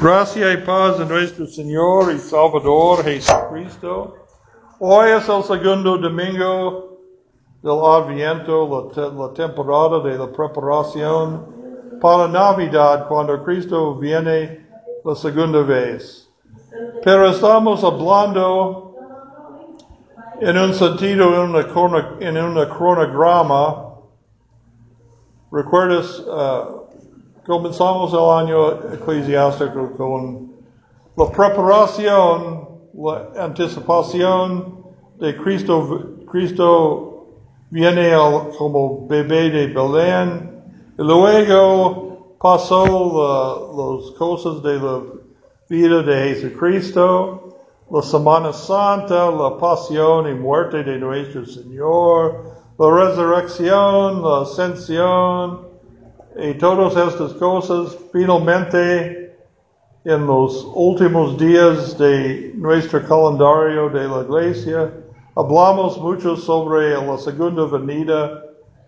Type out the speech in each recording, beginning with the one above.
Gracia y paz de nuestro Señor y Salvador Jesucristo. Hoy es el segundo domingo del Adviento, la, te- la temporada de la preparación para Navidad, cuando Cristo viene la segunda vez. Pero estamos hablando en un sentido, en una, en una cronograma. ¿Recuerdas? ah, Comenzamos el año eclesiástico con la preparación, la anticipación de Cristo. Cristo viene como bebé de Belén. Y luego pasó las cosas de la vida de Jesucristo, la Semana Santa, la pasión y muerte de nuestro Señor, la resurrección, la ascensión, y todas estas cosas finalmente en los últimos días de nuestro calendario de la iglesia hablamos mucho sobre la segunda venida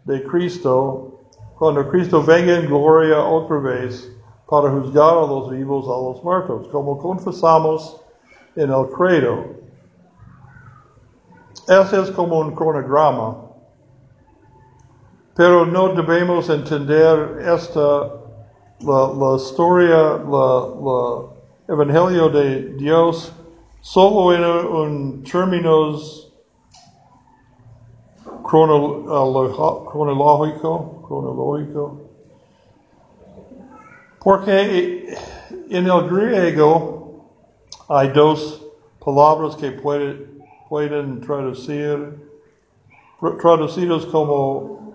de Cristo cuando Cristo venga en gloria otra vez para juzgar a los vivos a los muertos como confesamos en el credo. Ese es como un cronograma pero no debemos entender esta, la, la historia, la, evangelio de Dios solo en un términos cronológico, cronológico. Porque en el griego hay dos palabras que puede- pueden traducir, traducidos como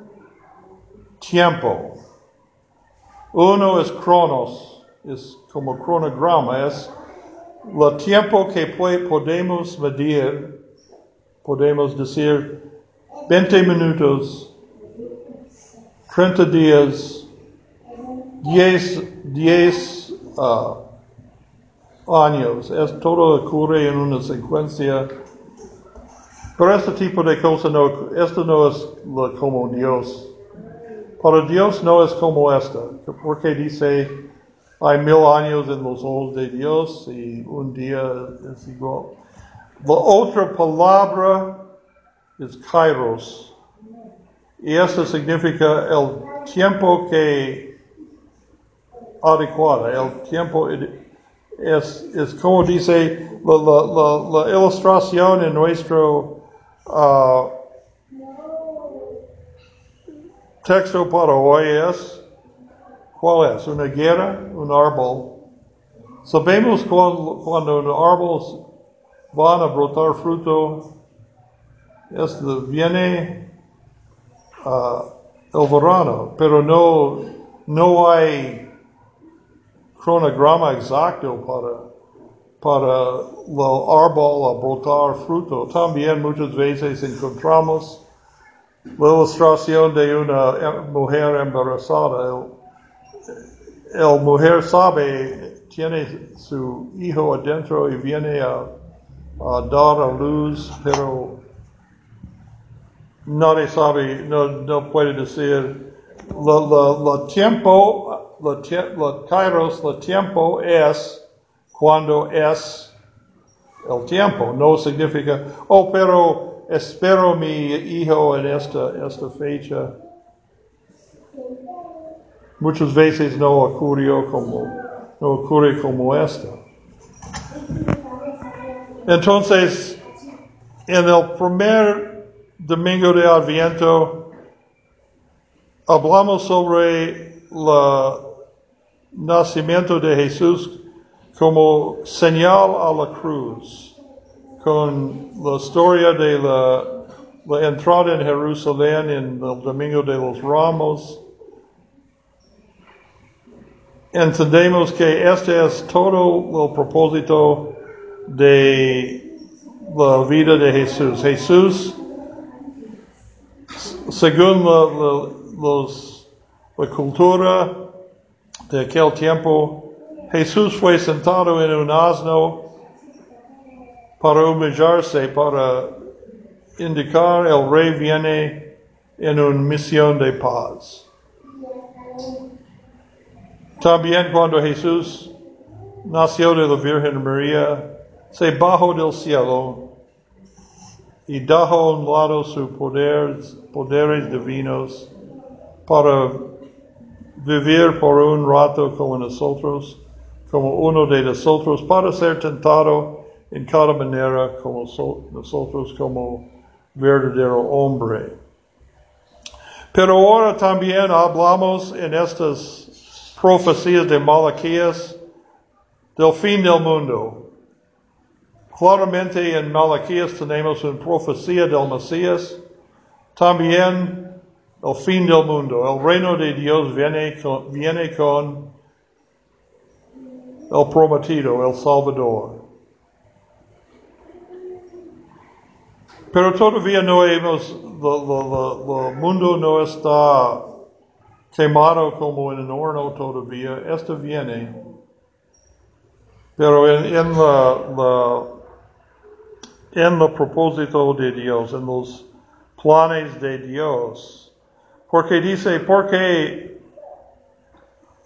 tiempo. Uno es cronos, es como cronograma, es el tiempo que podemos medir, podemos decir 20 minutos, 30 días, 10, 10 ah, años. Es, todo ocurre en una secuencia. Pero este tipo de cosa no, esto no es como Dios. Para Dios no es como esta, porque dice, hay mil años en los ojos de Dios y un día es igual. La otra palabra es kairos. Y esto significa el tiempo que adecuado, el tiempo es, es como dice la ilustración en nuestro ah, texto para hoy es, ¿cuál es? Una guerra, un árbol. Sabemos cuando, cuando un árbol van a brotar fruto, es de- viene ah, el verano, pero no, no hay cronograma exacto para, para el árbol a brotar fruto. También muchas veces encontramos la ilustración de una mujer embarazada. El, mujer sabe, tiene su hijo adentro y viene a, dar a luz, pero nadie sabe, no, no puede decir. La, la, la tiempo, la, la kairos, la tiempo es cuando es el tiempo. No significa, oh, pero espero mi hijo en esta, esta fecha. Muchas veces no ocurrió como, no ocurre como esta. Entonces, en el primer domingo de Adviento, hablamos sobre el nacimiento de Jesús como señal a la cruz, con la historia de la, entrada en Jerusalén en el Domingo de los Ramos. Entendemos que este es todo el propósito de la vida de Jesús. Jesús, según la, la cultura de aquel tiempo, Jesús fue sentado en un asno para humillarse, para indicar el rey viene en una misión de paz. También cuando Jesús nació de la Virgen María, se bajó del cielo y dejó a un lado sus poderes, poderes divinos para vivir por un rato como nosotros, como uno de nosotros, para ser tentado en cada manera como nosotros como verdadero hombre. Pero ahora también hablamos en estas profecías de Malaquías del fin del mundo. Claramente en Malaquías tenemos una profecía del Mesías, también el fin del mundo. El reino de Dios viene con, viene con el prometido, el Salvador. Pero todavía no hemos, el mundo no está quemado como en un horno todavía. Esto viene. Pero en, la, en el propósito de Dios, en los planes de Dios. Porque dice, porque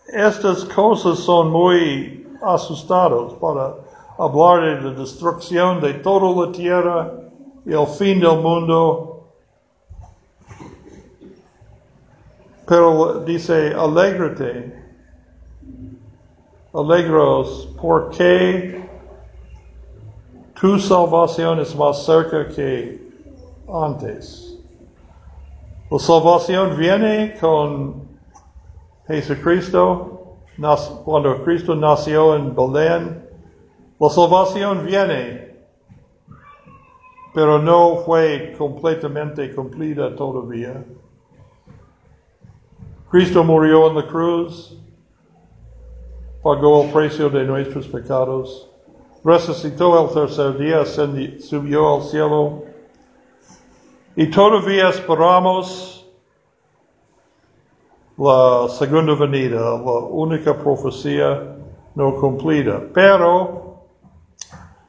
estas cosas son muy asustados para hablar de la destrucción de toda la tierra el fin del mundo. Pero dice, alégrate, alegros, porque tu salvación es más cerca que antes. La salvación viene con Jesucristo, cuando Cristo nació en Belén. La salvación viene pero no fue completamente cumplida todavía. Cristo murió en la cruz, pagó el precio de nuestros pecados, resucitó el tercer día, subió al cielo y todavía esperamos la segunda venida, la única profecía no cumplida. Pero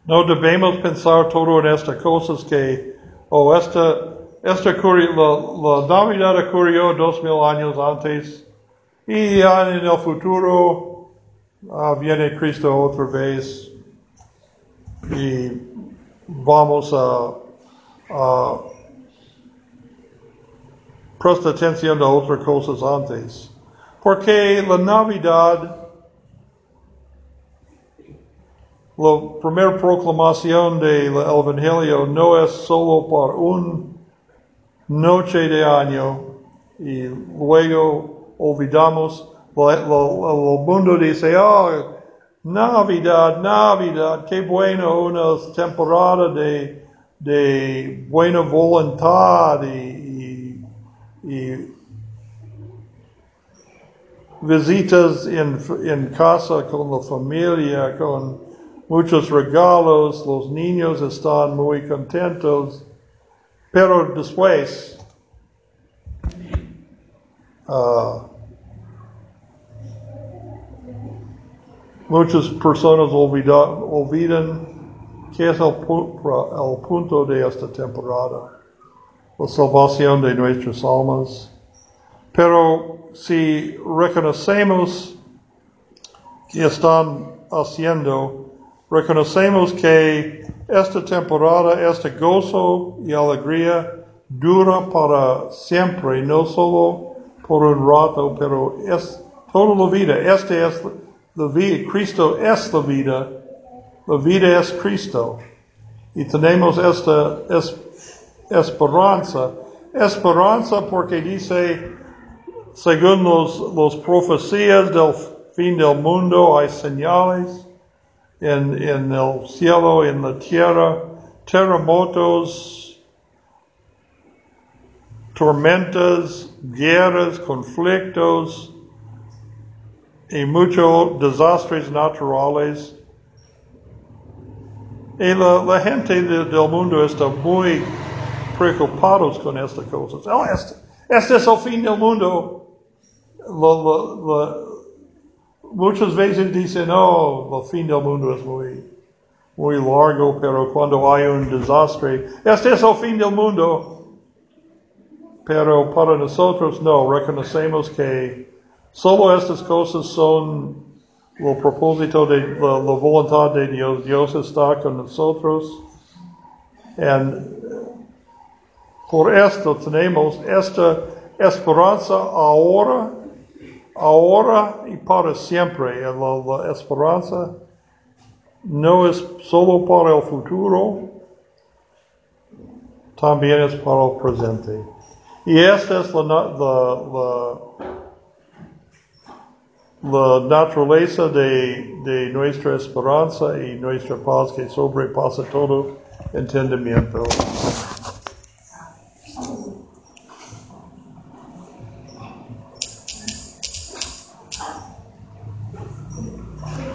no debemos pensar todo en estas cosas que, o esta, esta la, la Navidad ocurrió dos mil años antes y ya en el futuro uh, viene Cristo otra vez y vamos a, a prestar atención a otras cosas antes. Porque la Navidad la primera proclamación del Evangelio no es solo por un noche de año y luego olvidamos, el mundo dice, oh, Navidad, Navidad, qué bueno una temporada de, de buena voluntad y, y, visitas en, en casa con la familia, con muchos regalos, los niños están muy contentos, pero después uh, muchas personas olvidan, qué es el, el punto de esta temporada, la salvación de nuestras almas. Pero si reconocemos que están haciendo Reconocemos que esta temporada, este gozo y alegría dura para siempre, no solo por un rato, pero es toda la vida. Este es la vida, Cristo es la vida, la vida es Cristo. Y tenemos esta esperanza. Esperanza porque dice, según los, los profecías del fin del mundo, hay señales en, en el cielo, en la tierra, terremotos, tormentas, guerras, conflictos y muchos desastres naturales. Y la, la gente de, del mundo está muy preocupados con estas cosas. Oh, este, este, es el fin del mundo. Lo, lo, muchas veces dicen, oh, el fin del mundo es muy, muy largo, pero cuando hay un desastre, este es el fin del mundo. Pero para nosotros no, reconocemos que solo estas cosas son lo propósito de la, voluntad de Dios. Dios está con nosotros. And por esto tenemos esta esperanza ahora, ahora y para siempre. La, la esperanza no es solo para el futuro, también es para el presente. Y esta es la, la, la, naturaleza de, de, nuestra esperanza y nuestra paz que sobrepasa todo entendimiento.